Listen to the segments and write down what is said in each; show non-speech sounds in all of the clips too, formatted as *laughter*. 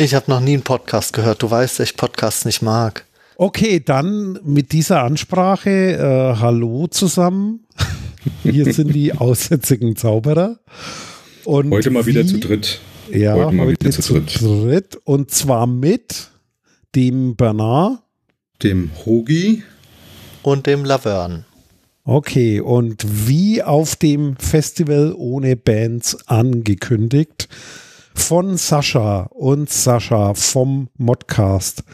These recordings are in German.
Ich habe noch nie einen Podcast gehört. Du weißt, dass ich Podcasts nicht mag. Okay, dann mit dieser Ansprache, äh, hallo zusammen. *laughs* Hier sind die aussätzigen Zauberer. Und heute mal wieder zu dritt. Ja, heute mal heute wieder zu, dritt. dritt. Und zwar mit dem Bernard, dem Hogi und dem Laverne. Okay, und wie auf dem Festival ohne Bands angekündigt, von Sascha und Sascha vom Modcast,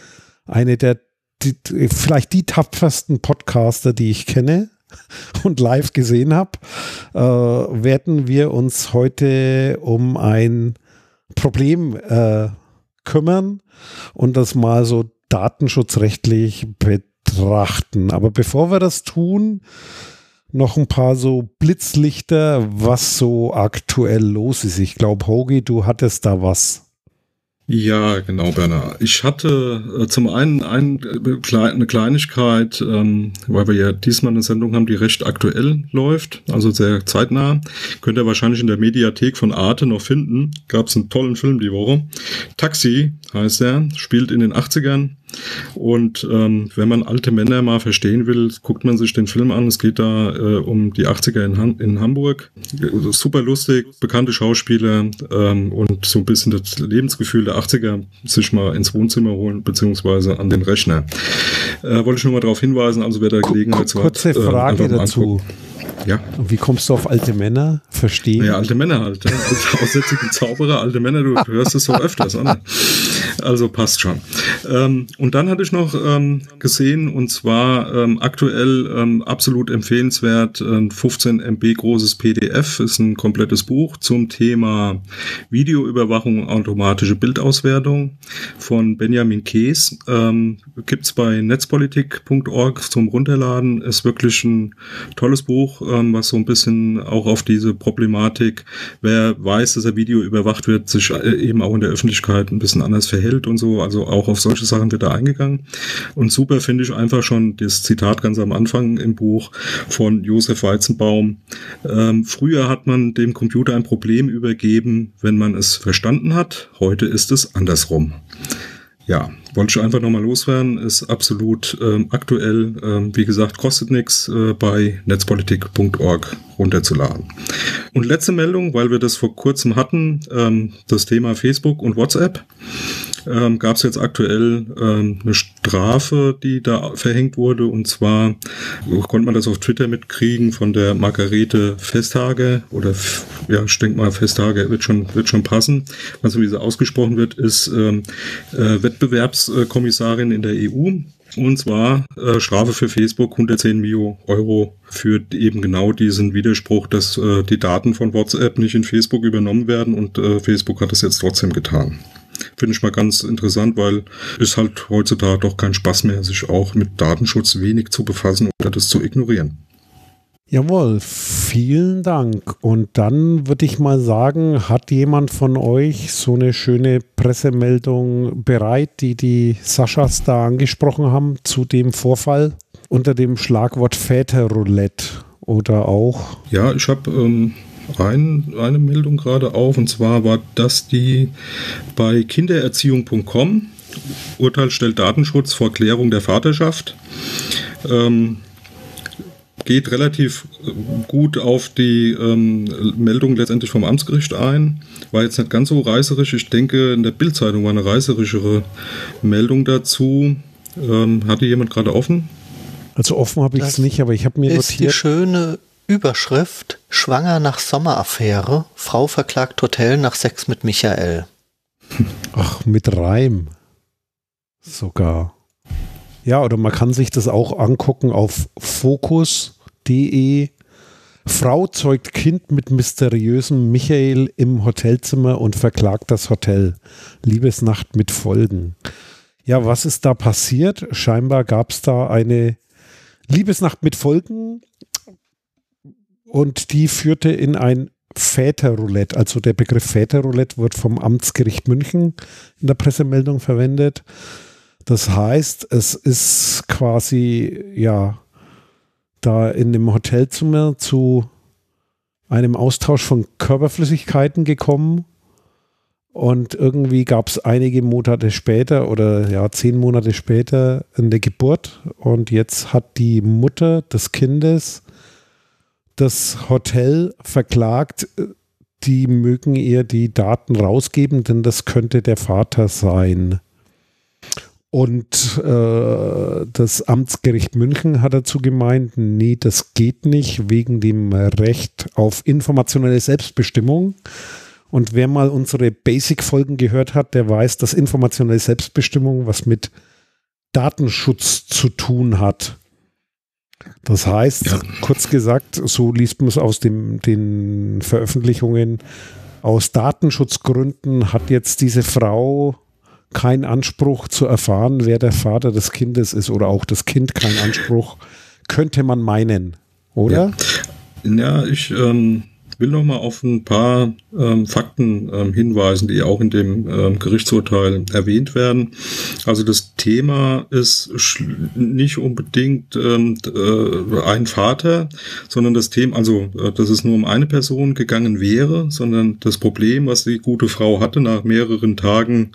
eine der die, vielleicht die tapfersten Podcaster, die ich kenne *laughs* und live gesehen habe, äh, werden wir uns heute um ein Problem äh, kümmern und das mal so datenschutzrechtlich betrachten. Aber bevor wir das tun, noch ein paar so Blitzlichter, was so aktuell los ist. Ich glaube, Hogi, du hattest da was. Ja, genau, Berner. Ich hatte äh, zum einen ein, äh, eine Kleinigkeit, ähm, weil wir ja diesmal eine Sendung haben, die recht aktuell läuft, also sehr zeitnah. Könnt ihr wahrscheinlich in der Mediathek von Arte noch finden. Gab es einen tollen Film die Woche. Taxi heißt er, spielt in den 80ern. Und ähm, wenn man alte Männer mal verstehen will, guckt man sich den Film an. Es geht da äh, um die 80er in, Han in Hamburg. Super lustig, bekannte Schauspieler ähm, und so ein bisschen das Lebensgefühl der 80er sich mal ins Wohnzimmer holen, beziehungsweise an den Rechner. Äh, wollte ich nur mal darauf hinweisen, also wer da Gelegenheit zu hat. Kurze äh, Frage äh, dazu. Ja. Und wie kommst du auf alte Männer? Verstehen? Ja, alte Männer halt. Ja. Aussätzige Zauberer, alte Männer, du hörst es so öfters, oder? Also passt schon. Ähm, und dann hatte ich noch ähm, gesehen, und zwar ähm, aktuell ähm, absolut empfehlenswert, ein 15 MB großes PDF, ist ein komplettes Buch zum Thema Videoüberwachung und automatische Bildauswertung von Benjamin Kees. Ähm, Gibt bei netzpolitik.org zum Runterladen. Ist wirklich ein tolles Buch, ähm, was so ein bisschen auch auf diese Problematik, wer weiß, dass er Video überwacht wird, sich äh, eben auch in der Öffentlichkeit ein bisschen anders verhält und so. Also auch auf solche Sachen wird da eingegangen. Und super finde ich einfach schon das Zitat ganz am Anfang im Buch von Josef Weizenbaum. Ähm, früher hat man dem Computer ein Problem übergeben, wenn man es verstanden hat. Heute ist es andersrum. Ja, wollte ich einfach nochmal loswerden, ist absolut ähm, aktuell. Ähm, wie gesagt, kostet nichts äh, bei netzpolitik.org runterzuladen. Und letzte Meldung, weil wir das vor kurzem hatten, ähm, das Thema Facebook und WhatsApp ähm, gab es jetzt aktuell ähm, eine Strafe, die da verhängt wurde. Und zwar konnte man das auf Twitter mitkriegen von der Margarete Festhage oder ja, ich denke mal, Festhage wird schon, wird schon passen. Also wie sie ausgesprochen wird, ist ähm, äh, Wettbewerbskommissarin in der EU. Und zwar äh, Strafe für Facebook 110 Mio Euro für eben genau diesen Widerspruch, dass äh, die Daten von WhatsApp nicht in Facebook übernommen werden und äh, Facebook hat das jetzt trotzdem getan. Finde ich mal ganz interessant, weil es halt heutzutage doch kein Spaß mehr, sich auch mit Datenschutz wenig zu befassen oder das zu ignorieren. Jawohl, vielen Dank. Und dann würde ich mal sagen, hat jemand von euch so eine schöne Pressemeldung bereit, die die Saschas da angesprochen haben zu dem Vorfall unter dem Schlagwort Väterroulette oder auch? Ja, ich habe ähm, ein, eine Meldung gerade auf, und zwar war das die bei kindererziehung.com. Urteil stellt Datenschutz vor Klärung der Vaterschaft. Ähm, geht relativ gut auf die ähm, Meldung letztendlich vom Amtsgericht ein. War jetzt nicht ganz so reißerisch. Ich denke, in der Bildzeitung war eine reißerischere Meldung dazu. Ähm, hatte jemand gerade offen? Also offen habe ich es nicht, aber ich habe mir ist notiert. Die schöne Überschrift Schwanger nach Sommeraffäre. Frau verklagt Hotel nach Sex mit Michael. Ach, mit Reim. Sogar. Ja, oder man kann sich das auch angucken auf fokus.de. Frau zeugt Kind mit mysteriösem Michael im Hotelzimmer und verklagt das Hotel. Liebesnacht mit Folgen. Ja, was ist da passiert? Scheinbar gab es da eine Liebesnacht mit Folgen und die führte in ein Väterroulette. Also der Begriff Väterroulette wird vom Amtsgericht München in der Pressemeldung verwendet. Das heißt, es ist quasi, ja, da in dem Hotelzimmer zu einem Austausch von Körperflüssigkeiten gekommen Und irgendwie gab es einige Monate später oder ja, zehn Monate später eine Geburt. Und jetzt hat die Mutter des Kindes das Hotel verklagt, die mögen ihr die Daten rausgeben, denn das könnte der Vater sein. Und äh, das Amtsgericht München hat dazu gemeint, nee, das geht nicht wegen dem Recht auf informationelle Selbstbestimmung. Und wer mal unsere Basic-Folgen gehört hat, der weiß, dass informationelle Selbstbestimmung was mit Datenschutz zu tun hat. Das heißt, ja. kurz gesagt, so liest man es aus dem, den Veröffentlichungen, aus Datenschutzgründen hat jetzt diese Frau keinen Anspruch zu erfahren, wer der Vater des Kindes ist oder auch das Kind keinen Anspruch, könnte man meinen, oder? Ja, ja ich ähm, will noch mal auf ein paar ähm, Fakten ähm, hinweisen, die auch in dem ähm, Gerichtsurteil erwähnt werden. Also das Thema ist nicht unbedingt ähm, äh, ein Vater, sondern das Thema, also äh, dass es nur um eine Person gegangen wäre, sondern das Problem, was die gute Frau hatte nach mehreren Tagen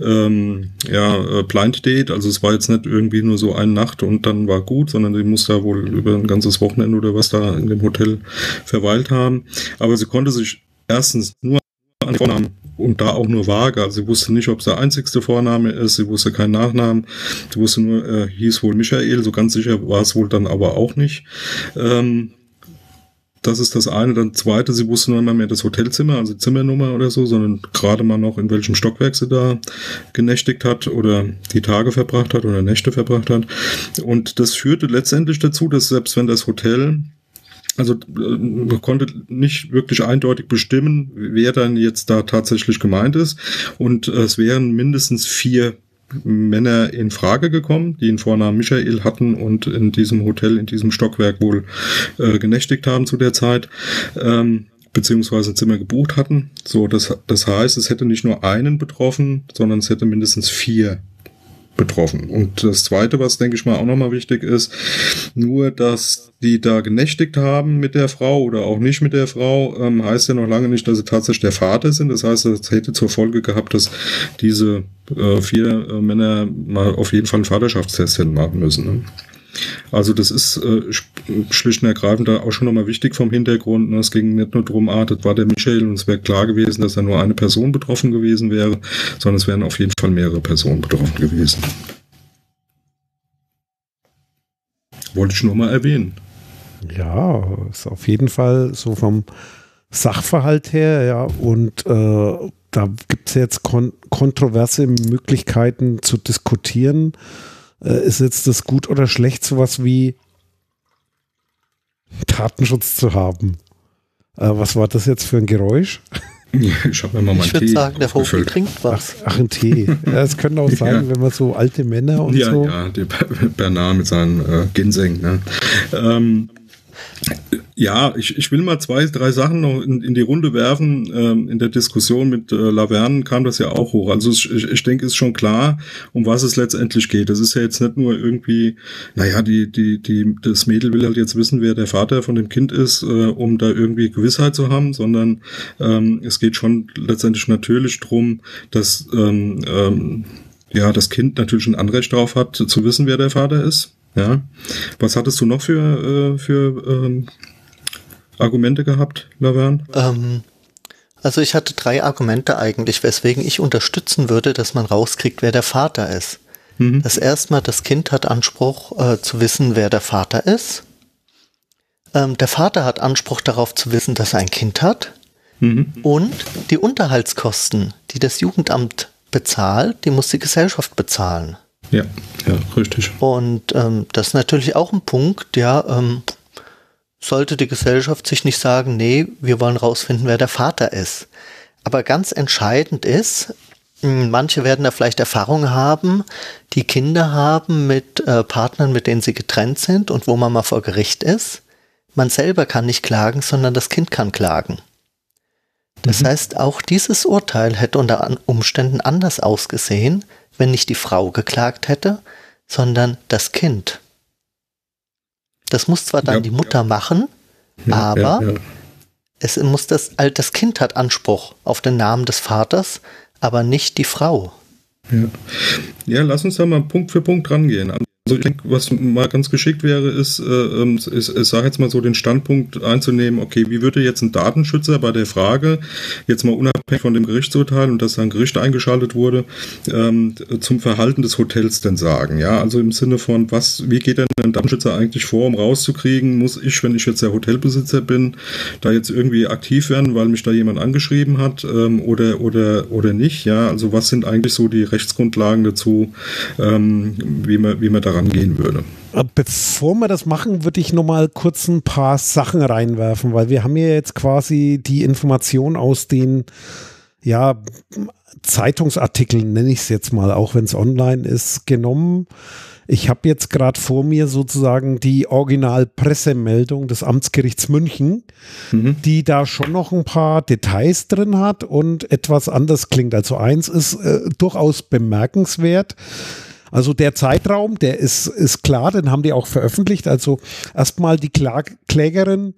ähm, ja, äh, Blind Date, also es war jetzt nicht irgendwie nur so eine Nacht und dann war gut, sondern die muss da wohl über ein ganzes Wochenende oder was da in dem Hotel verweilt haben. Aber sie konnte sich erstens nur an Vornamen und da auch nur vage. Also sie wusste nicht, ob es der einzigste Vorname ist, sie wusste keinen Nachnamen, sie wusste nur, äh, hieß wohl Michael, so ganz sicher war es wohl dann aber auch nicht. Ähm, das ist das eine. Dann zweite, sie wusste nur immer mehr das Hotelzimmer, also Zimmernummer oder so, sondern gerade mal noch, in welchem Stockwerk sie da genächtigt hat oder die Tage verbracht hat oder Nächte verbracht hat. Und das führte letztendlich dazu, dass selbst wenn das Hotel also man äh, konnte nicht wirklich eindeutig bestimmen, wer dann jetzt da tatsächlich gemeint ist. Und äh, es wären mindestens vier Männer in Frage gekommen, die den Vornamen Michael hatten und in diesem Hotel, in diesem Stockwerk wohl äh, genächtigt haben zu der Zeit. Ähm, beziehungsweise ein Zimmer gebucht hatten. So, das, das heißt, es hätte nicht nur einen betroffen, sondern es hätte mindestens vier betroffen. Und das Zweite, was denke ich mal auch nochmal wichtig ist, nur dass die da genächtigt haben mit der Frau oder auch nicht mit der Frau, ähm, heißt ja noch lange nicht, dass sie tatsächlich der Vater sind. Das heißt, das hätte zur Folge gehabt, dass diese äh, vier äh, Männer mal auf jeden Fall einen Vaterschaftstest hätten machen müssen. Ne? Also das ist äh, schlicht und ergreifend da auch schon nochmal wichtig vom Hintergrund. Ne? Es ging nicht nur darum, ah, das war der Michael und es wäre klar gewesen, dass da nur eine Person betroffen gewesen wäre, sondern es wären auf jeden Fall mehrere Personen betroffen gewesen. Wollte ich nur mal erwähnen. Ja, ist auf jeden Fall so vom Sachverhalt her, ja, und äh, da gibt es jetzt kon kontroverse Möglichkeiten zu diskutieren äh, ist jetzt das gut oder schlecht, sowas wie Datenschutz zu haben? Äh, was war das jetzt für ein Geräusch? Ich habe mir mal Ich würde sagen, der Vogel trinkt was. Ach, ach ein Tee. Ja, es könnte auch *laughs* sein, ja. wenn man so alte Männer und ja, so. Ja, der Bernard mit seinem äh, Ginseng. Ne? Ähm, ja, ich, ich will mal zwei, drei Sachen noch in, in die Runde werfen. Ähm, in der Diskussion mit äh, Laverne kam das ja auch hoch. Also ich, ich denke, ist schon klar, um was es letztendlich geht. Das ist ja jetzt nicht nur irgendwie, naja, die, die, die, das Mädel will halt jetzt wissen, wer der Vater von dem Kind ist, äh, um da irgendwie Gewissheit zu haben, sondern ähm, es geht schon letztendlich natürlich drum, dass ähm, ähm, ja das Kind natürlich ein Anrecht darauf hat, zu wissen, wer der Vater ist. Ja. Was hattest du noch für, äh, für ähm, Argumente gehabt, Laverne? Ähm, also ich hatte drei Argumente eigentlich, weswegen ich unterstützen würde, dass man rauskriegt, wer der Vater ist. Mhm. Das erste Mal, das Kind hat Anspruch äh, zu wissen, wer der Vater ist. Ähm, der Vater hat Anspruch darauf zu wissen, dass er ein Kind hat. Mhm. Und die Unterhaltskosten, die das Jugendamt bezahlt, die muss die Gesellschaft bezahlen. Ja, ja, richtig. Und ähm, das ist natürlich auch ein Punkt, ja, ähm, sollte die Gesellschaft sich nicht sagen, nee, wir wollen rausfinden, wer der Vater ist. Aber ganz entscheidend ist, hm, manche werden da vielleicht Erfahrungen haben, die Kinder haben mit äh, Partnern, mit denen sie getrennt sind und wo man mal vor Gericht ist. Man selber kann nicht klagen, sondern das Kind kann klagen. Das mhm. heißt, auch dieses Urteil hätte unter Umständen anders ausgesehen, wenn nicht die Frau geklagt hätte, sondern das Kind. Das muss zwar dann ja, die Mutter ja. machen, ja, aber Es muss das, das Kind hat Anspruch auf den Namen des Vaters, aber nicht die Frau. Ja. ja, lass uns da mal Punkt für Punkt rangehen. Also ich denke, was mal ganz geschickt wäre, ist, äh, ist, ich sage jetzt mal so den Standpunkt einzunehmen, okay, wie würde jetzt ein Datenschützer bei der Frage, jetzt mal unabhängig von dem Gerichtsurteil und dass ein Gericht eingeschaltet wurde, ähm, zum Verhalten des Hotels denn sagen? Ja, also im Sinne von, was, wie geht denn ein Datenschützer eigentlich vor, um rauszukriegen, muss ich, wenn ich jetzt der Hotelbesitzer bin, da jetzt irgendwie aktiv werden, weil mich da jemand angeschrieben hat ähm, oder, oder, oder nicht? Ja, also was sind eigentlich so die Rechtsgrundlagen dazu, ähm, wie man, wie man daran rangehen würde. Äh, bevor wir das machen, würde ich noch mal kurz ein paar Sachen reinwerfen, weil wir haben ja jetzt quasi die Information aus den ja, Zeitungsartikeln, nenne ich es jetzt mal, auch wenn es online ist, genommen. Ich habe jetzt gerade vor mir sozusagen die Original-Pressemeldung des Amtsgerichts München, mhm. die da schon noch ein paar Details drin hat und etwas anders klingt. Also eins ist äh, durchaus bemerkenswert. Also der Zeitraum, der ist, ist klar, den haben die auch veröffentlicht. Also erstmal die Klag Klägerin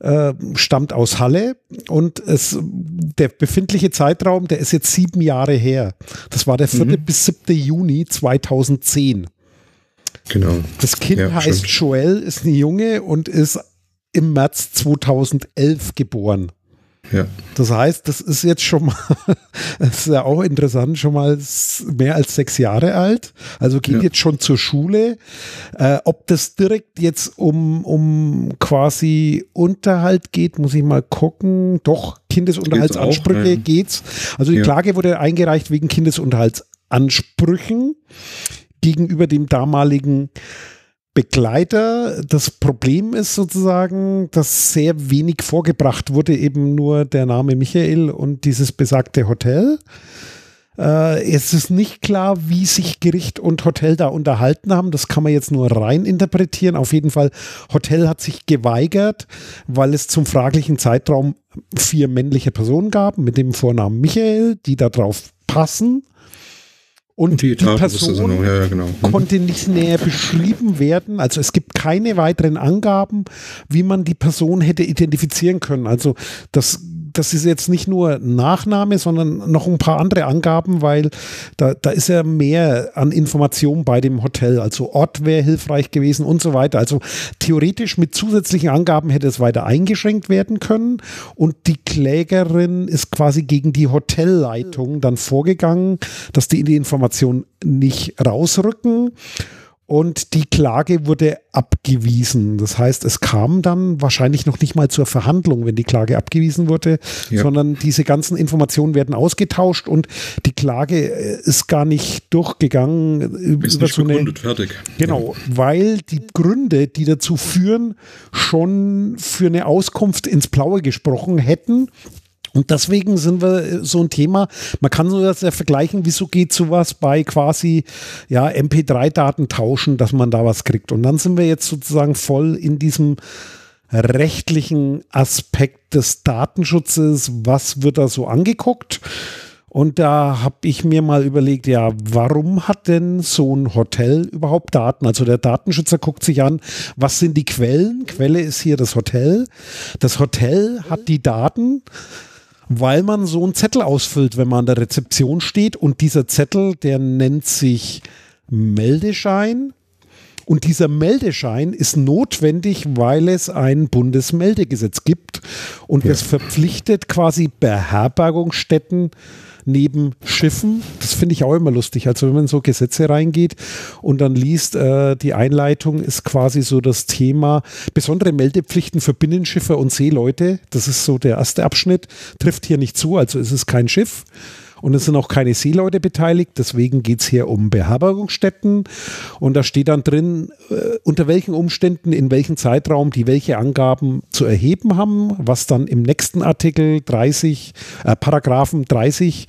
äh, stammt aus Halle und es, der befindliche Zeitraum, der ist jetzt sieben Jahre her. Das war der 4. Mhm. bis 7. Juni 2010. Genau. Das Kind ja, heißt stimmt. Joel, ist eine Junge und ist im März 2011 geboren. Ja. Das heißt, das ist jetzt schon mal, *laughs* das ist ja auch interessant, schon mal mehr als sechs Jahre alt. Also geht ja. jetzt schon zur Schule. Äh, ob das direkt jetzt um, um quasi Unterhalt geht, muss ich mal gucken. Doch, Kindesunterhaltsansprüche geht's. Auch, geht's. Also die. Klage wurde eingereicht wegen Kindesunterhaltsansprüchen gegenüber dem damaligen Begleiter. Das Problem ist sozusagen, dass sehr wenig vorgebracht wurde, eben nur der Name Michael und dieses besagte Hotel. Äh, es ist nicht klar, wie sich Gericht und Hotel da unterhalten haben. Das kann man jetzt nur rein interpretieren. Auf jeden Fall, Hotel hat sich geweigert, weil es zum fraglichen Zeitraum vier männliche Personen gab mit dem Vornamen Michael, die darauf passen. Und die, die Person ja, ja, genau. Mhm. konnte nicht näher beschrieben werden. Also es gibt keine weiteren Angaben, wie man die Person hätte identifizieren können. Also das das ist jetzt nicht nur Nachname, sondern noch ein paar andere Angaben, weil da, da ist ja mehr an Informationen bei dem Hotel. Also Ort wäre hilfreich gewesen und so weiter. Also theoretisch mit zusätzlichen Angaben hätte es weiter eingeschränkt werden können. Und die Klägerin ist quasi gegen die Hotelleitung dann vorgegangen, dass die in die Information nicht rausrücken und die Klage wurde abgewiesen. Das heißt, es kam dann wahrscheinlich noch nicht mal zur Verhandlung, wenn die Klage abgewiesen wurde, ja. sondern diese ganzen Informationen werden ausgetauscht und die Klage äh, ist gar nicht durchgegangen. Ist nicht so begründet, fertig. Genau, ja. weil die Gründe, die dazu führen, schon für eine Auskunft ins Blaue gesprochen hätten. Und deswegen sind wir äh, so ein Thema. Man kann so das ja vergleichen, wieso geht sowas bei quasi ja, MP3-Daten tauschen, dass man da was kriegt. Und dann sind wir jetzt sozusagen voll in diesem rechtlichen Aspekt des Datenschutzes. Was wird da so angeguckt? Und da habe ich mir mal überlegt, ja, warum hat denn so ein Hotel überhaupt Daten? Also der Datenschützer guckt sich an, was sind die Quellen? Quelle ist hier das Hotel. Das Hotel hat die Daten weil man so einen Zettel ausfüllt, wenn man an der Rezeption steht. Und dieser Zettel, der nennt sich Meldeschein. Und dieser Meldeschein ist notwendig, weil es ein Bundesmeldegesetz gibt und ja. es verpflichtet quasi Beherbergungsstätten neben Schiffen. Das finde ich auch immer lustig. Also wenn man so Gesetze reingeht und dann liest, äh, die Einleitung ist quasi so das Thema besondere Meldepflichten für Binnenschiffe und Seeleute. Das ist so der erste Abschnitt. Trifft hier nicht zu, also ist es kein Schiff und es sind auch keine Seeleute beteiligt. Deswegen geht es hier um Beherbergungsstätten und da steht dann drin, äh, unter welchen Umständen, in welchem Zeitraum die welche Angaben zu erheben haben, was dann im nächsten Artikel 30, äh, Paragraphen 30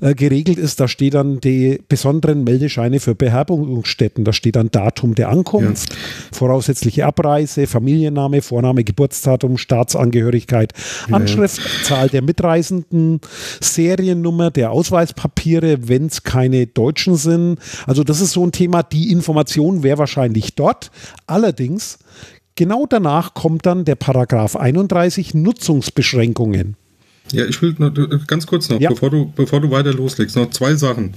äh, geregelt ist. Da steht dann die besonderen Meldescheine für Beherbergungsstätten. Da steht dann Datum der Ankunft, ja. voraussichtliche Abreise, Familienname, Vorname, Geburtsdatum, Staatsangehörigkeit, Anschrift, ja. Zahl der Mitreisenden, Seriennummer der Ausweispapiere, wenn es keine Deutschen sind. Also das ist so ein Thema. Die Information wäre wahrscheinlich dort. Allerdings genau danach kommt dann der Paragraph 31 Nutzungsbeschränkungen. Ja, ich will noch, ganz kurz noch, ja. bevor, du, bevor du weiter loslegst, noch zwei Sachen.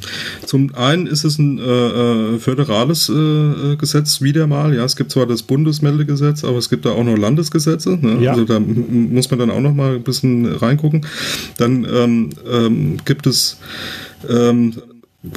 Zum einen ist es ein äh, äh föderales äh, Gesetz wieder mal. Ja, es gibt zwar das Bundesmeldegesetz, aber es gibt da auch noch Landesgesetze. Ne? Ja. Also da muss man dann auch noch mal ein bisschen reingucken. Dann ähm, ähm, gibt es ähm,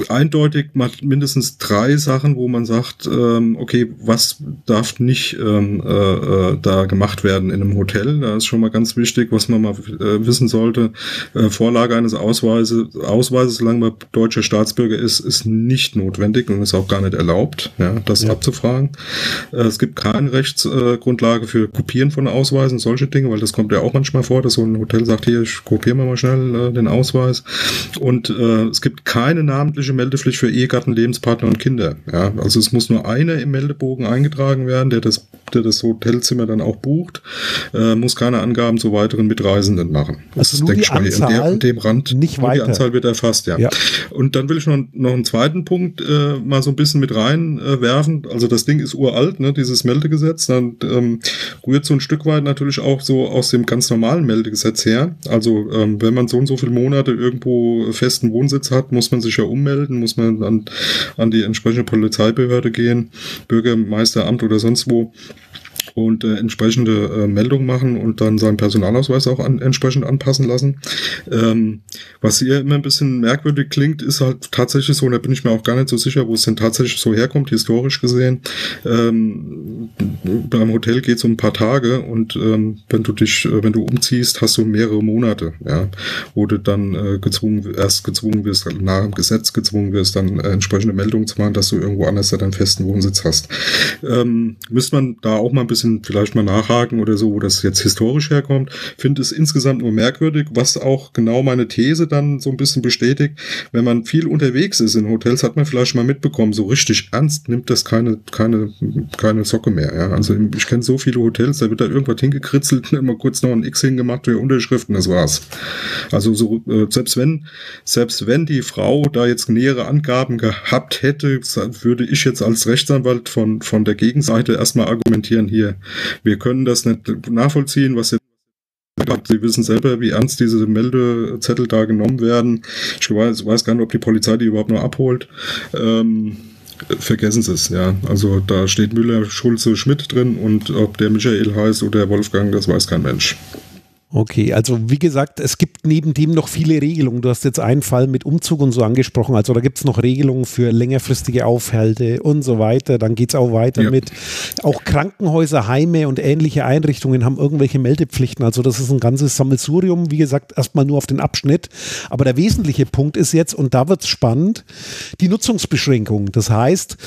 eindeutig mindestens drei Sachen, wo man sagt, ähm, okay, was darf nicht ähm, äh, äh, da gemacht werden in einem Hotel? Da ist schon mal ganz wichtig, was man mal äh, wissen sollte. Äh, Vorlage eines Ausweises, Ausweises, solange man deutscher Staatsbürger ist, ist nicht notwendig und ist auch gar nicht erlaubt, ja, das ja. abzufragen. Äh, es gibt keine Rechtsgrundlage für Kopieren von Ausweisen, solche Dinge, weil das kommt ja auch manchmal vor, dass so ein Hotel sagt, hier, ich kopiere mal schnell äh, den Ausweis. Und äh, es gibt keine Namen namentliche Meldepflicht für Ehegatten, Lebenspartner und Kinder. Ja, also es muss nur einer im Meldebogen eingetragen werden, der das, der das Hotelzimmer dann auch bucht, äh, muss keine Angaben zu weiteren Mitreisenden machen. Das also nur die Anzahl, in, dem Rand. Nicht weiter. Die Anzahl wird erfasst, ja. ja. Und dann will ich noch, noch einen zweiten Punkt äh, mal so ein bisschen mit reinwerfen. Äh, also das Ding ist uralt, ne, dieses Meldegesetz. Dann ähm, rührt so ein Stück weit natürlich auch so aus dem ganz normalen Meldegesetz her. Also ähm, wenn man so und so viele Monate irgendwo festen Wohnsitz hat, muss man sich ja um ummelden, muss man an, an die entsprechende Polizeibehörde gehen, Bürgermeisteramt oder sonst wo und äh, entsprechende äh, Meldungen machen und dann seinen Personalausweis auch an, entsprechend anpassen lassen. Ähm, was hier immer ein bisschen merkwürdig klingt, ist halt tatsächlich so, und da bin ich mir auch gar nicht so sicher, wo es denn tatsächlich so herkommt, historisch gesehen. Ähm, beim Hotel geht es um ein paar Tage und ähm, wenn du dich, äh, wenn du umziehst, hast du mehrere Monate, ja, wo du dann äh, gezwungen, erst gezwungen wirst, nach dem Gesetz gezwungen wirst, dann äh, entsprechende Meldungen zu machen, dass du irgendwo anders deinen festen Wohnsitz hast. Ähm, müsste man da auch mal ein bisschen bisschen vielleicht mal nachhaken oder so, wo das jetzt historisch herkommt. Finde es insgesamt nur merkwürdig, was auch genau meine These dann so ein bisschen bestätigt. Wenn man viel unterwegs ist in Hotels, hat man vielleicht mal mitbekommen, so richtig ernst nimmt das keine, keine, keine Socke mehr. Ja? Also ich kenne so viele Hotels, da wird da irgendwas hingekritzelt, *laughs* immer kurz noch ein X hingemacht für Unterschriften, das war's. Also so, äh, selbst wenn, selbst wenn die Frau da jetzt nähere Angaben gehabt hätte, würde ich jetzt als Rechtsanwalt von, von der Gegenseite erstmal argumentieren, hier, wir können das nicht nachvollziehen, was jetzt Sie wissen selber, wie ernst diese Meldezettel da genommen werden. Ich weiß, weiß gar nicht, ob die Polizei die überhaupt noch abholt. Ähm, vergessen Sie es, ja. Also da steht Müller, Schulze, Schmidt drin und ob der Michael heißt oder Wolfgang, das weiß kein Mensch. Okay, also wie gesagt, es gibt neben dem noch viele Regelungen. Du hast jetzt einen Fall mit Umzug und so angesprochen. Also da gibt es noch Regelungen für längerfristige Aufhalte und so weiter. Dann geht es auch weiter ja. mit, auch Krankenhäuser, Heime und ähnliche Einrichtungen haben irgendwelche Meldepflichten. Also das ist ein ganzes Sammelsurium. Wie gesagt, erstmal nur auf den Abschnitt. Aber der wesentliche Punkt ist jetzt, und da wird es spannend, die Nutzungsbeschränkung. Das heißt,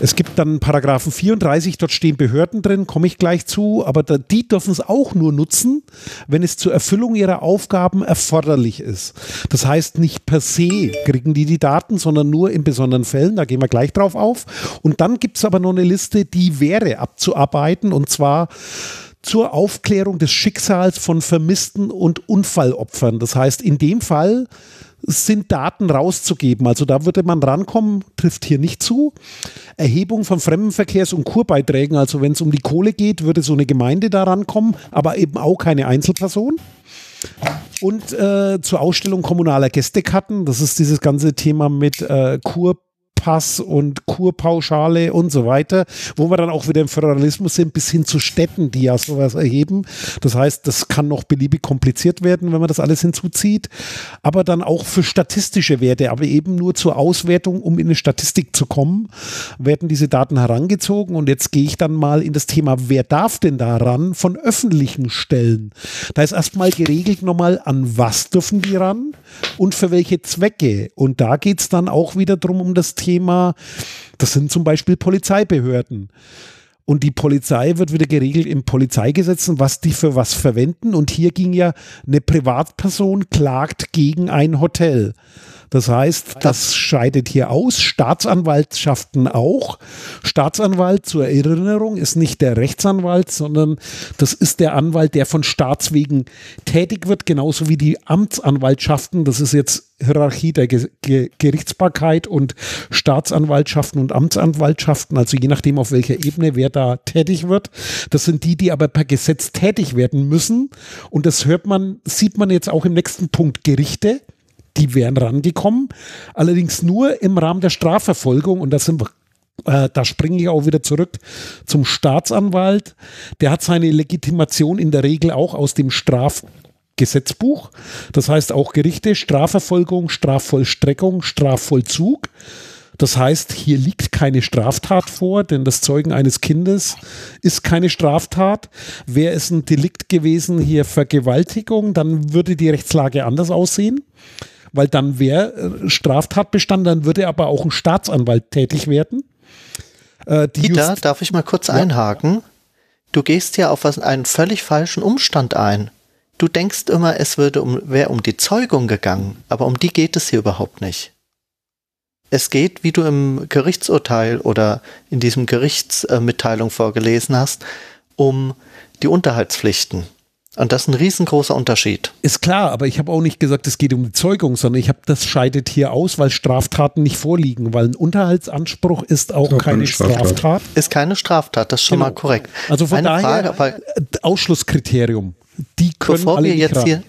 es gibt dann Paragraphen 34, dort stehen Behörden drin, komme ich gleich zu, aber die dürfen es auch nur nutzen, wenn es es zur Erfüllung ihrer Aufgaben erforderlich ist. Das heißt, nicht per se kriegen die die Daten, sondern nur in besonderen Fällen. Da gehen wir gleich drauf auf. Und dann gibt es aber noch eine Liste, die wäre abzuarbeiten und zwar zur Aufklärung des Schicksals von Vermissten und Unfallopfern. Das heißt, in dem Fall sind Daten rauszugeben. Also da würde man rankommen, trifft hier nicht zu. Erhebung von Fremdenverkehrs- und Kurbeiträgen, also wenn es um die Kohle geht, würde so eine Gemeinde da rankommen, aber eben auch keine Einzelperson. Und äh, zur Ausstellung kommunaler Gästekarten, das ist dieses ganze Thema mit äh, Kur Pass und Kurpauschale und so weiter, wo wir dann auch wieder im Föderalismus sind, bis hin zu Städten, die ja sowas erheben. Das heißt, das kann noch beliebig kompliziert werden, wenn man das alles hinzuzieht. Aber dann auch für statistische Werte, aber eben nur zur Auswertung, um in eine Statistik zu kommen, werden diese Daten herangezogen. Und jetzt gehe ich dann mal in das Thema, wer darf denn daran von öffentlichen Stellen? Da ist erstmal geregelt nochmal, an was dürfen die ran und für welche Zwecke. Und da geht es dann auch wieder drum um das Thema, Thema, das sind zum Beispiel Polizeibehörden. Und die Polizei wird wieder geregelt im Polizeigesetz, was die für was verwenden. Und hier ging ja eine Privatperson klagt gegen ein Hotel. Das heißt, das scheidet hier aus. Staatsanwaltschaften auch. Staatsanwalt zur Erinnerung ist nicht der Rechtsanwalt, sondern das ist der Anwalt, der von Staatswegen tätig wird, genauso wie die Amtsanwaltschaften. Das ist jetzt Hierarchie der Ge Ge Gerichtsbarkeit und Staatsanwaltschaften und Amtsanwaltschaften, also je nachdem, auf welcher Ebene wer da tätig wird. Das sind die, die aber per Gesetz tätig werden müssen. Und das hört man, sieht man jetzt auch im nächsten Punkt Gerichte die wären rangekommen, allerdings nur im Rahmen der Strafverfolgung und das sind äh, da springe ich auch wieder zurück zum Staatsanwalt. Der hat seine Legitimation in der Regel auch aus dem Strafgesetzbuch. Das heißt auch Gerichte, Strafverfolgung, Strafvollstreckung, Strafvollzug. Das heißt, hier liegt keine Straftat vor, denn das Zeugen eines Kindes ist keine Straftat. Wäre es ein Delikt gewesen, hier Vergewaltigung, dann würde die Rechtslage anders aussehen weil dann wäre äh, Straftatbestand, dann würde aber auch ein Staatsanwalt tätig werden. Äh, Dieter, darf ich mal kurz ja. einhaken? Du gehst ja auf was, einen völlig falschen Umstand ein. Du denkst immer, es würde um, wäre um die Zeugung gegangen, aber um die geht es hier überhaupt nicht. Es geht, wie du im Gerichtsurteil oder in diesem Gerichtsmitteilung vorgelesen hast, um die Unterhaltspflichten. Und das ist ein riesengroßer Unterschied. Ist klar, aber ich habe auch nicht gesagt, es geht um die Zeugung, sondern ich habe, das scheidet hier aus, weil Straftaten nicht vorliegen, weil ein Unterhaltsanspruch ist auch, auch keine Straftat. Straftat. Ist keine Straftat, das ist schon genau. mal korrekt. Also von Eine daher Frage, aber, Ausschlusskriterium. Die können bevor alle wir jetzt hier,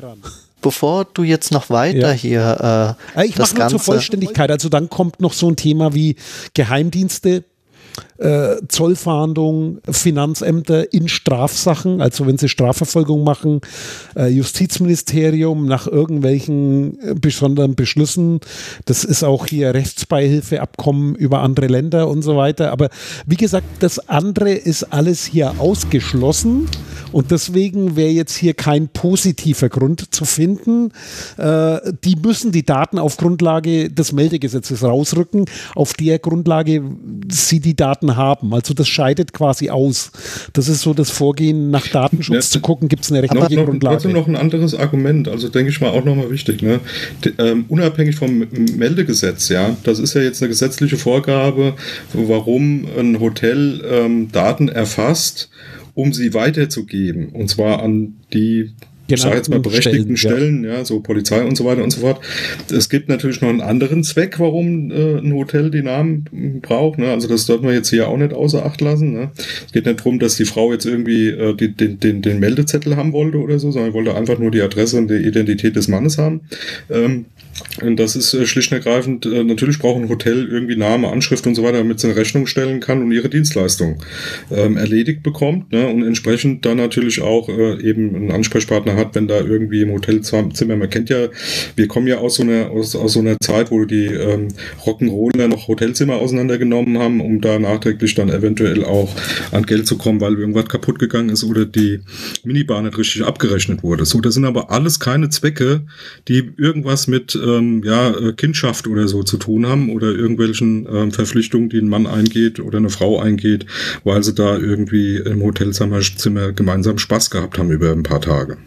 Bevor du jetzt noch weiter ja. hier äh, Ich mache nur zur Vollständigkeit. Also dann kommt noch so ein Thema wie Geheimdienste äh, Zollfahndung, Finanzämter in Strafsachen, also wenn sie Strafverfolgung machen, äh, Justizministerium nach irgendwelchen äh, besonderen Beschlüssen. Das ist auch hier Rechtsbeihilfeabkommen über andere Länder und so weiter. Aber wie gesagt, das andere ist alles hier ausgeschlossen und deswegen wäre jetzt hier kein positiver Grund zu finden. Äh, die müssen die Daten auf Grundlage des Meldegesetzes rausrücken. Auf der Grundlage sie die Daten Daten haben. Also das scheidet quasi aus. Das ist so das Vorgehen nach Datenschutz ja, zu gucken, gibt es eine rechtliche noch, Grundlage. Trotzdem noch ein anderes Argument, also denke ich mal auch nochmal wichtig. Ne? Die, ähm, unabhängig vom Meldegesetz, ja, das ist ja jetzt eine gesetzliche Vorgabe, warum ein Hotel ähm, Daten erfasst um sie weiterzugeben. Und zwar an die ich sage jetzt mal berechtigten Stellen, Stellen ja. ja. so Polizei und so weiter und so fort. Es gibt natürlich noch einen anderen Zweck, warum äh, ein Hotel die Namen braucht. Ne? Also das sollte man jetzt hier auch nicht außer Acht lassen. Ne? Es geht nicht darum, dass die Frau jetzt irgendwie äh, die, den, den, den Meldezettel haben wollte oder so, sondern wollte einfach nur die Adresse und die Identität des Mannes haben. Ähm, und das ist äh, schlicht und ergreifend, äh, natürlich braucht ein Hotel irgendwie Name, Anschrift und so weiter, damit es eine Rechnung stellen kann und ihre Dienstleistung ähm, erledigt bekommt ne? und entsprechend dann natürlich auch äh, eben einen Ansprechpartner hat, wenn da irgendwie im Hotelzimmer, man kennt ja, wir kommen ja aus so einer, aus, aus so einer Zeit, wo die ähm, Rock'n'Roller noch Hotelzimmer auseinandergenommen haben, um da nachträglich dann eventuell auch an Geld zu kommen, weil irgendwas kaputt gegangen ist oder die Minibar nicht richtig abgerechnet wurde. So, das sind aber alles keine Zwecke, die irgendwas mit ähm, ja, äh, Kindschaft oder so zu tun haben oder irgendwelchen ähm, Verpflichtungen, die ein Mann eingeht oder eine Frau eingeht, weil sie da irgendwie im Hotelzimmer gemeinsam Spaß gehabt haben über ein paar Tage.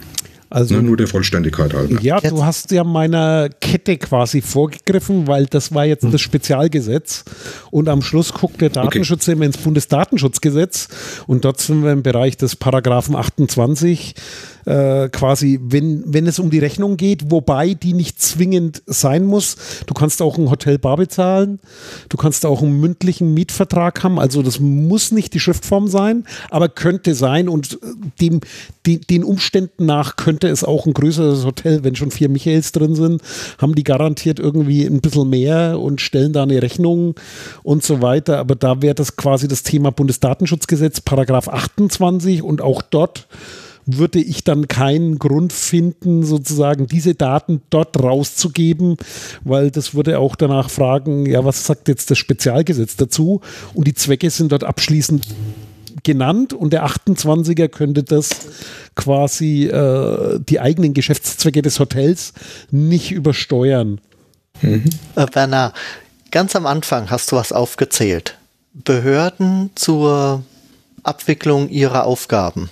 Also, ne, nur der Vollständigkeit halber. Ja, jetzt. du hast ja meiner Kette quasi vorgegriffen, weil das war jetzt hm. das Spezialgesetz. Und am Schluss guckt der Datenschutz okay. immer ins Bundesdatenschutzgesetz. Und dort sind wir im Bereich des Paragraphen 28 äh, quasi, wenn, wenn es um die Rechnung geht, wobei die nicht zwingend sein muss. Du kannst auch ein Hotel bar bezahlen, du kannst auch einen mündlichen Mietvertrag haben, also das muss nicht die Schriftform sein, aber könnte sein. Und dem, die, den Umständen nach könnte es auch ein größeres Hotel, wenn schon vier Michaels drin sind, haben die garantiert irgendwie ein bisschen mehr und stellen da eine Rechnung und so weiter, aber da wäre das quasi das Thema Bundesdatenschutzgesetz, Paragraph 28 und auch dort würde ich dann keinen Grund finden, sozusagen diese Daten dort rauszugeben, weil das würde auch danach fragen, ja, was sagt jetzt das Spezialgesetz dazu? Und die Zwecke sind dort abschließend genannt und der 28er könnte das quasi äh, die eigenen Geschäftszwecke des Hotels nicht übersteuern. Mhm. Äh, Werner, ganz am Anfang hast du was aufgezählt. Behörden zur Abwicklung ihrer Aufgaben.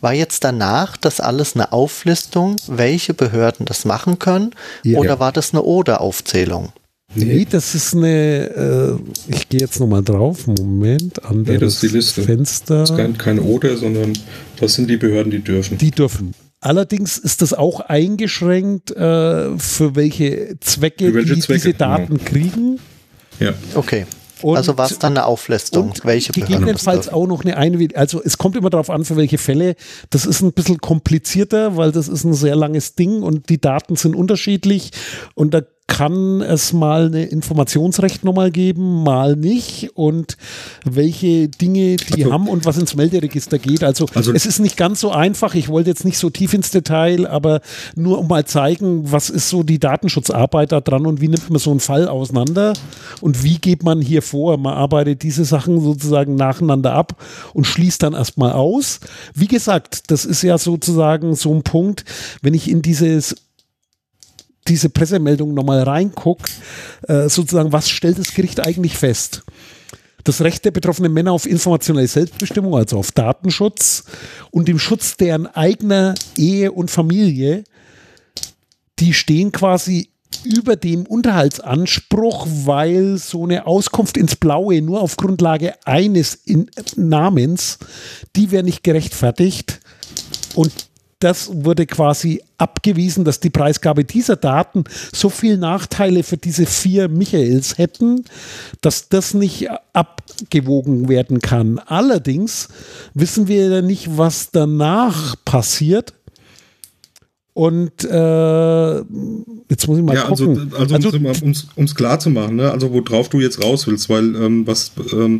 War jetzt danach das alles eine Auflistung, welche Behörden das machen können? Ja. Oder war das eine Oder-Aufzählung? Nee, das ist eine, äh, ich gehe jetzt nochmal drauf, Moment, anderes Nee, das ist die Liste. Fenster. Das ist kein, kein Oder, sondern das sind die Behörden, die dürfen. Die dürfen. Allerdings ist das auch eingeschränkt, äh, für welche Zwecke Für welche die Zwecke, diese Daten kriegen. ja. Okay. Und- also war es dann eine Auflistung, Und welche gegebenenfalls auch noch eine Einwilligung. Also es kommt immer darauf an, für welche Fälle. Das ist ein bisschen komplizierter, weil das ist ein sehr langes Ding und die Daten sind unterschiedlich. Und da kann es mal eine Informationsrecht nochmal geben, mal nicht. Und welche Dinge die Also- haben und was ins Melderegister geht. Also, Also- es ist nicht ganz so einfach. Ich wollte jetzt nicht so tief ins Detail, aber nur um mal zeigen, was ist so die Datenschutzarbeit da dran und wie nimmt man so einen Fall auseinander und wie geht man hier vor. Man arbeitet diese Sachen sozusagen nacheinander ab und schließt dann erstmal aus. Wie gesagt, das ist ja sozusagen so ein Punkt, wenn ich in dieses diese Pressemeldung nochmal reingucke, äh, sozusagen, was stellt das Gericht eigentlich fest? Das Recht der betroffenen Männer auf informationelle Selbstbestimmung, also auf Datenschutz und dem Schutz deren eigener Ehe und Familie, die stehen quasi über dem Unterhaltsanspruch, weil so eine Auskunft ins Blaue nur auf Grundlage eines in Namens, die wäre nicht gerechtfertigt. Und das wurde quasi abgewiesen, dass die Preisgabe dieser Daten so viel Nachteile für diese vier Michaels hätten, dass das nicht abgewogen werden kann. Allerdings wissen wir ja nicht, was danach passiert. Und äh, jetzt muss ich mal Ja, also, gucken. also, um es klar zu machen, ne? also worauf du jetzt raus willst, weil ähm, was ähm,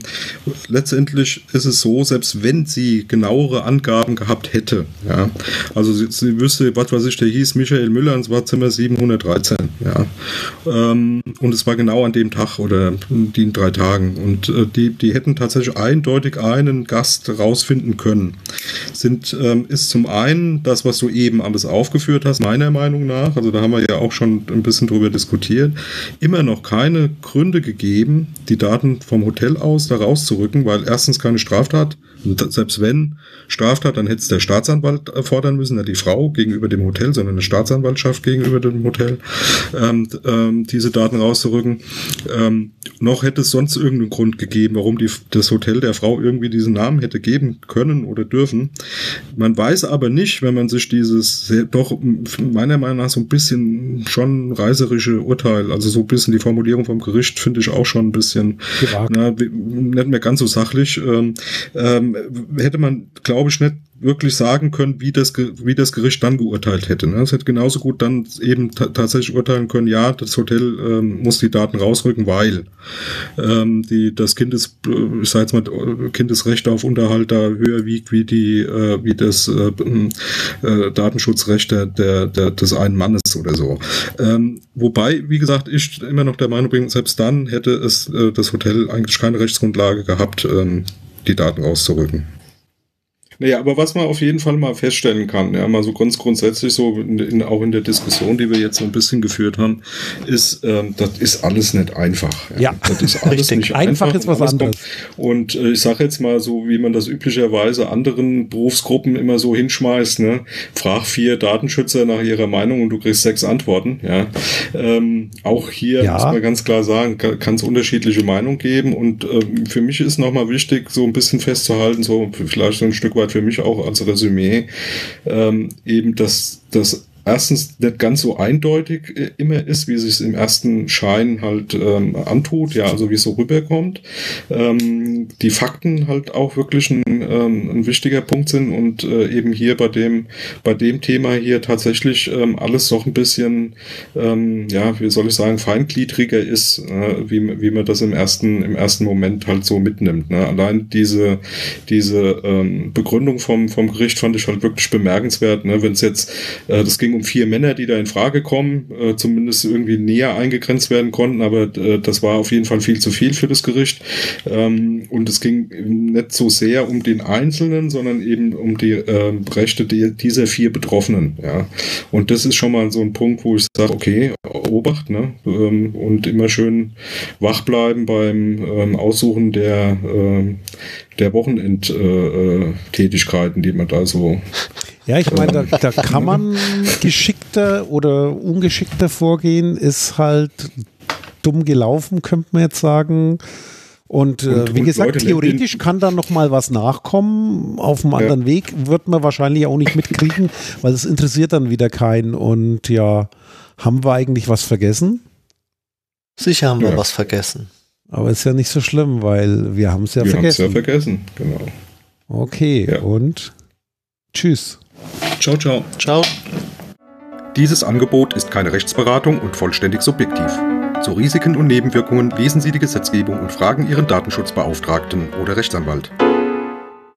letztendlich ist es so, selbst wenn sie genauere Angaben gehabt hätte, ja, also sie, sie wüsste, was weiß ich, der hieß Michael Müller und es war Zimmer 713, ja, ähm, und es war genau an dem Tag oder den drei Tagen und äh, die, die hätten tatsächlich eindeutig einen Gast rausfinden können. Sind, ähm, ist zum einen das, was du eben alles aufgeführt hast, meiner Meinung nach, also da haben wir ja auch schon ein bisschen drüber diskutiert, immer noch keine Gründe gegeben, die Daten vom Hotel aus da rauszurücken, weil erstens keine Straftat, und selbst wenn Straftat, dann hätte es der Staatsanwalt fordern müssen, nicht die Frau gegenüber dem Hotel, sondern eine Staatsanwaltschaft gegenüber dem Hotel, ähm, ähm, diese Daten rauszurücken. Ähm, noch hätte es sonst irgendeinen Grund gegeben, warum die, das Hotel der Frau irgendwie diesen Namen hätte geben können oder dürfen. Man weiß aber nicht, wenn man sich dieses sehr, doch meiner Meinung nach so ein bisschen schon reiserische Urteil, also so ein bisschen die Formulierung vom Gericht finde ich auch schon ein bisschen na, nicht mehr ganz so sachlich. Ähm, ähm, hätte man, glaube ich, nicht wirklich sagen können, wie das, wie das Gericht dann geurteilt hätte. Ne? Es hätte genauso gut dann eben tatsächlich urteilen können, ja, das Hotel ähm, muss die Daten rausrücken, weil ähm, die, das Kindes, ich sage jetzt mal, Kindesrecht auf Unterhalt da höher wiegt wie die, äh, wie das äh, äh, Datenschutzrecht der, der, der, des einen Mannes oder so. Ähm, wobei, wie gesagt, ich immer noch der Meinung bin, selbst dann hätte es äh, das Hotel eigentlich keine Rechtsgrundlage gehabt, ähm, die Daten rauszurücken. Naja, aber was man auf jeden Fall mal feststellen kann, ja, mal so ganz grundsätzlich so, in, in, auch in der Diskussion, die wir jetzt so ein bisschen geführt haben, ist, ähm, das ist alles nicht einfach. Ja, ja. das ist alles Richtig. nicht einfach. einfach ist was anderes. Und äh, ich sage jetzt mal so, wie man das üblicherweise anderen Berufsgruppen immer so hinschmeißt, ne? Frag vier Datenschützer nach ihrer Meinung und du kriegst sechs Antworten, ja. Ähm, auch hier Ja. muss man ganz klar sagen, kann es unterschiedliche Meinungen geben und ähm, für mich ist nochmal wichtig, so ein bisschen festzuhalten, so vielleicht so ein Stück weit für mich auch als Resümee, ähm, eben, dass das erstens nicht ganz so eindeutig äh, immer ist, wie es sich im ersten Schein halt ähm, antut, ja, also wie es so rüberkommt. Ähm, die Fakten halt auch wirklich ein, ähm, ein wichtiger Punkt sind und äh, eben hier bei dem, bei dem Thema hier tatsächlich ähm, alles noch ein bisschen, ähm, ja, wie soll ich sagen, feingliedriger ist, äh, wie, wie man das im ersten, im ersten Moment halt so mitnimmt. Ne? Allein diese, diese ähm, Begründung vom, vom Gericht fand ich halt wirklich bemerkenswert, ne? wenn es jetzt, äh, das ging um vier Männer, die da in Frage kommen, äh, zumindest irgendwie näher eingegrenzt werden konnten, aber äh, das war auf jeden Fall viel zu viel für das Gericht. Ähm, und es ging nicht so sehr um den Einzelnen, sondern eben um die äh, Rechte die, dieser vier Betroffenen. Ja. Und das ist schon mal so ein Punkt, wo ich sage, okay, Obacht, ne? Ähm, und immer schön wach bleiben beim ähm, Aussuchen der, ähm, der Wochenendtätigkeiten, äh, die man da so. *laughs* Ja, ich meine, da, da kann man geschickter oder ungeschickter vorgehen, ist halt dumm gelaufen, könnte man jetzt sagen. Und, äh, und wie und gesagt, Leute, theoretisch kann da noch mal was nachkommen. Auf einem anderen ja. Weg wird man wahrscheinlich auch nicht mitkriegen, *laughs* weil es interessiert dann wieder keinen. Und ja, haben wir eigentlich was vergessen? Sicher haben ja. wir was vergessen. Aber ist ja nicht so schlimm, weil wir haben es ja wir vergessen. Wir haben es ja vergessen, genau. Okay, ja. und tschüss. Ciao, ciao. Ciao. Dieses Angebot ist keine Rechtsberatung und vollständig subjektiv. Zu Risiken und Nebenwirkungen lesen Sie die Gesetzgebung und fragen Ihren Datenschutzbeauftragten oder Rechtsanwalt.